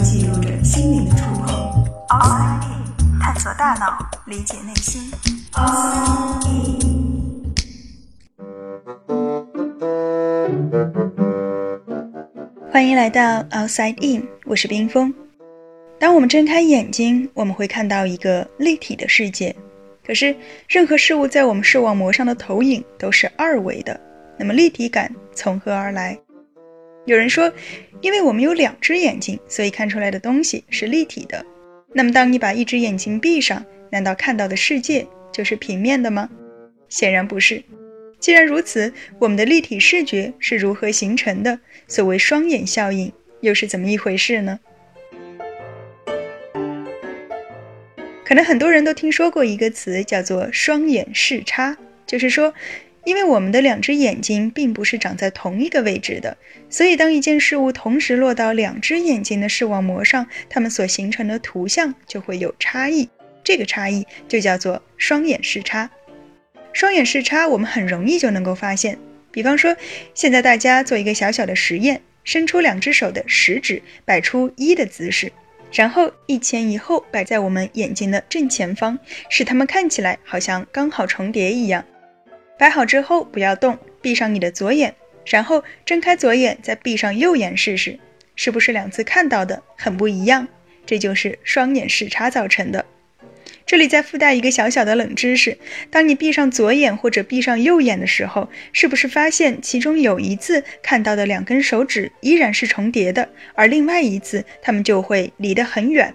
记录着心灵的触碰。Outside In，探索大脑，理解内心。Outside。欢迎来到 Outside In，我是冰峰。当我们睁开眼睛，我们会看到一个立体的世界。可是，任何事物在我们视网膜上的投影都是二维的。那么，立体感从何而来？有人说，因为我们有两只眼睛，所以看出来的东西是立体的。那么，当你把一只眼睛闭上，难道看到的世界就是平面的吗？显然不是。既然如此，我们的立体视觉是如何形成的？所谓双眼效应又是怎么一回事呢？可能很多人都听说过一个词，叫做“双眼视差”，就是说，因为我们的两只眼睛并不是长在同一个位置的，所以当一件事物同时落到两只眼睛的视网膜上，它们所形成的图像就会有差异。这个差异就叫做双眼视差。双眼视差我们很容易就能够发现，比方说，现在大家做一个小小的实验，伸出两只手的食指，摆出一的姿势。然后一前一后摆在我们眼睛的正前方，使它们看起来好像刚好重叠一样。摆好之后不要动，闭上你的左眼，然后睁开左眼，再闭上右眼试试，是不是两次看到的很不一样？这就是双眼视差造成的。这里再附带一个小小的冷知识：当你闭上左眼或者闭上右眼的时候，是不是发现其中有一次看到的两根手指依然是重叠的，而另外一次它们就会离得很远？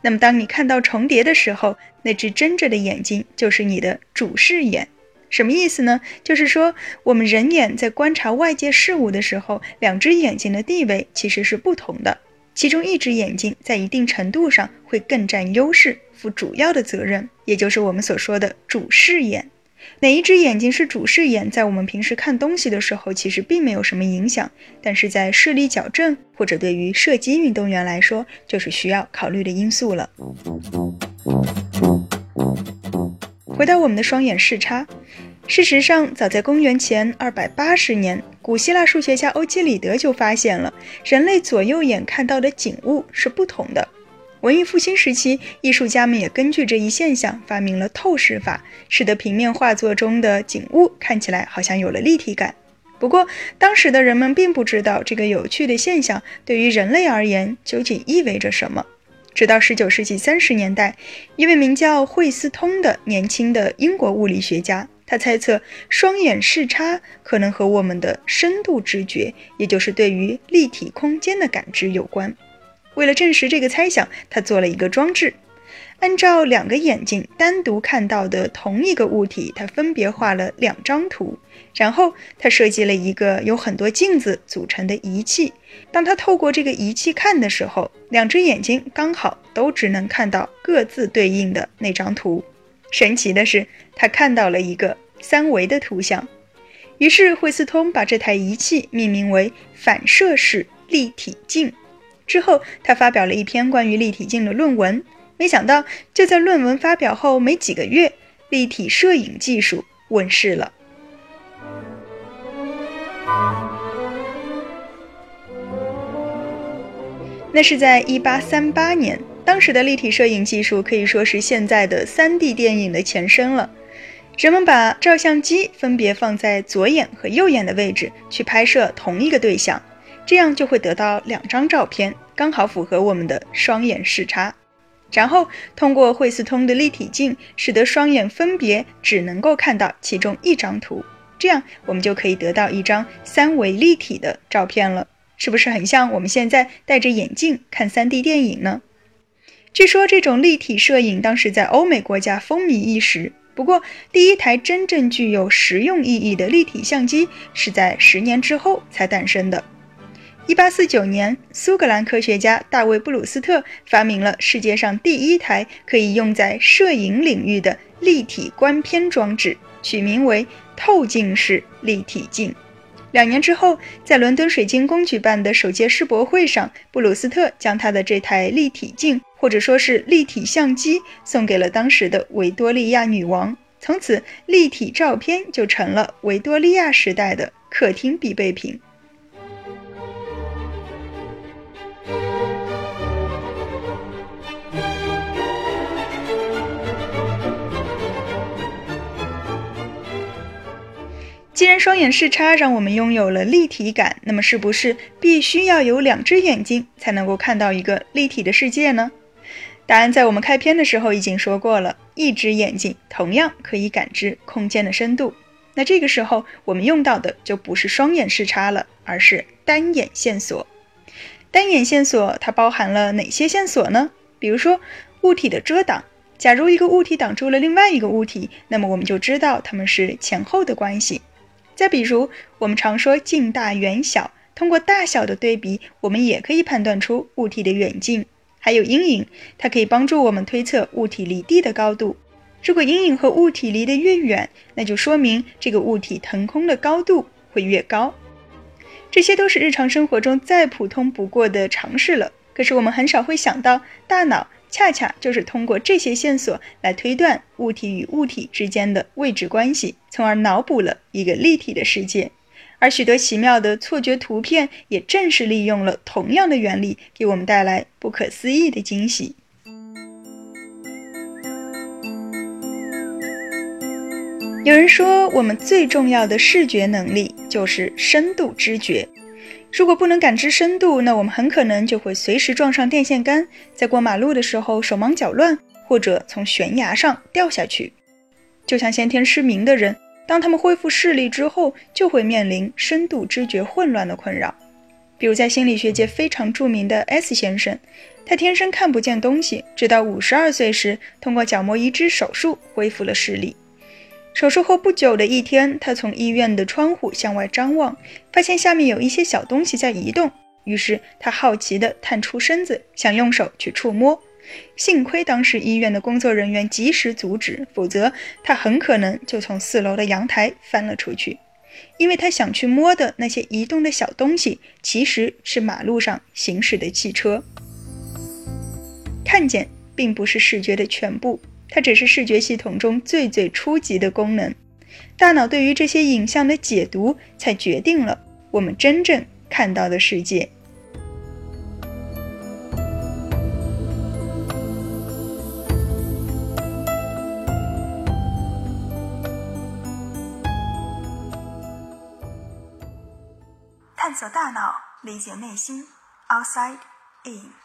那么当你看到重叠的时候，那只睁着的眼睛就是你的主视眼。什么意思呢？就是说我们人眼在观察外界事物的时候，两只眼睛的地位其实是不同的。其中一只眼睛在一定程度上会更占优势，负主要的责任，也就是我们所说的主视眼。哪一只眼睛是主视眼，在我们平时看东西的时候，其实并没有什么影响，但是在视力矫正或者对于射击运动员来说，就是需要考虑的因素了。回到我们的双眼视差。事实上，早在公元前二百八十年，古希腊数学家欧几里得就发现了人类左右眼看到的景物是不同的。文艺复兴时期，艺术家们也根据这一现象发明了透视法，使得平面画作中的景物看起来好像有了立体感。不过，当时的人们并不知道这个有趣的现象对于人类而言究竟意味着什么。直到十九世纪三十年代，一位名叫惠斯通的年轻的英国物理学家。他猜测双眼视差可能和我们的深度知觉，也就是对于立体空间的感知有关。为了证实这个猜想，他做了一个装置，按照两个眼睛单独看到的同一个物体，他分别画了两张图。然后他设计了一个由很多镜子组成的仪器。当他透过这个仪器看的时候，两只眼睛刚好都只能看到各自对应的那张图。神奇的是，他看到了一个三维的图像。于是惠斯通把这台仪器命名为反射式立体镜。之后，他发表了一篇关于立体镜的论文。没想到，就在论文发表后没几个月，立体摄影技术问世了。那是在一八三八年。当时的立体摄影技术可以说是现在的 3D 电影的前身了。人们把照相机分别放在左眼和右眼的位置去拍摄同一个对象，这样就会得到两张照片，刚好符合我们的双眼视差。然后通过惠斯通的立体镜，使得双眼分别只能够看到其中一张图，这样我们就可以得到一张三维立体的照片了。是不是很像我们现在戴着眼镜看 3D 电影呢？据说这种立体摄影当时在欧美国家风靡一时。不过，第一台真正具有实用意义的立体相机是在十年之后才诞生的。1849年，苏格兰科学家大卫·布鲁斯特发明了世界上第一台可以用在摄影领域的立体观片装置，取名为透镜式立体镜。两年之后，在伦敦水晶宫举办的首届世博会上，布鲁斯特将他的这台立体镜，或者说是立体相机，送给了当时的维多利亚女王。从此，立体照片就成了维多利亚时代的客厅必备品。双眼视差让我们拥有了立体感，那么是不是必须要有两只眼睛才能够看到一个立体的世界呢？答案在我们开篇的时候已经说过了，一只眼睛同样可以感知空间的深度。那这个时候我们用到的就不是双眼视差了，而是单眼线索。单眼线索它包含了哪些线索呢？比如说物体的遮挡。假如一个物体挡住了另外一个物体，那么我们就知道它们是前后的关系。再比如，我们常说近大远小，通过大小的对比，我们也可以判断出物体的远近。还有阴影，它可以帮助我们推测物体离地的高度。如果阴影和物体离得越远，那就说明这个物体腾空的高度会越高。这些都是日常生活中再普通不过的常识了。可是我们很少会想到，大脑恰恰就是通过这些线索来推断物体与物体之间的位置关系。从而脑补了一个立体的世界，而许多奇妙的错觉图片也正是利用了同样的原理，给我们带来不可思议的惊喜。有人说，我们最重要的视觉能力就是深度知觉。如果不能感知深度，那我们很可能就会随时撞上电线杆，在过马路的时候手忙脚乱，或者从悬崖上掉下去。就像先天失明的人。当他们恢复视力之后，就会面临深度知觉混乱的困扰。比如，在心理学界非常著名的 S 先生，他天生看不见东西，直到五十二岁时，通过角膜移植手术恢复了视力。手术后不久的一天，他从医院的窗户向外张望，发现下面有一些小东西在移动。于是他好奇地探出身子，想用手去触摸。幸亏当时医院的工作人员及时阻止，否则他很可能就从四楼的阳台翻了出去。因为他想去摸的那些移动的小东西，其实是马路上行驶的汽车。看见并不是视觉的全部，它只是视觉系统中最最初级的功能。大脑对于这些影像的解读，才决定了我们真正看到的世界。探索大脑，理解内心。Outside in。